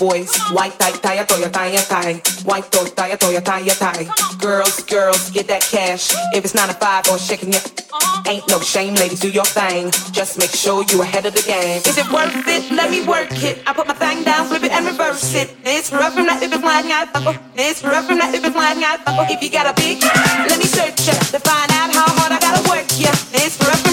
boys. White tie, tie, toya, tie, tie. White toe, tie, toya, tie, tie. Girls, girls, get that cash. If it's nine to five or shaking it, ain't no shame, ladies, do your thing. Just make sure you ahead of the game. Is it worth it? Let me work it. I put my thing down, flip it and reverse it. It's rough from that if it's flying out. It's rough from that if it's flying out. If you got a big, let me search it to find out how hard I gotta work. Yeah, it's rough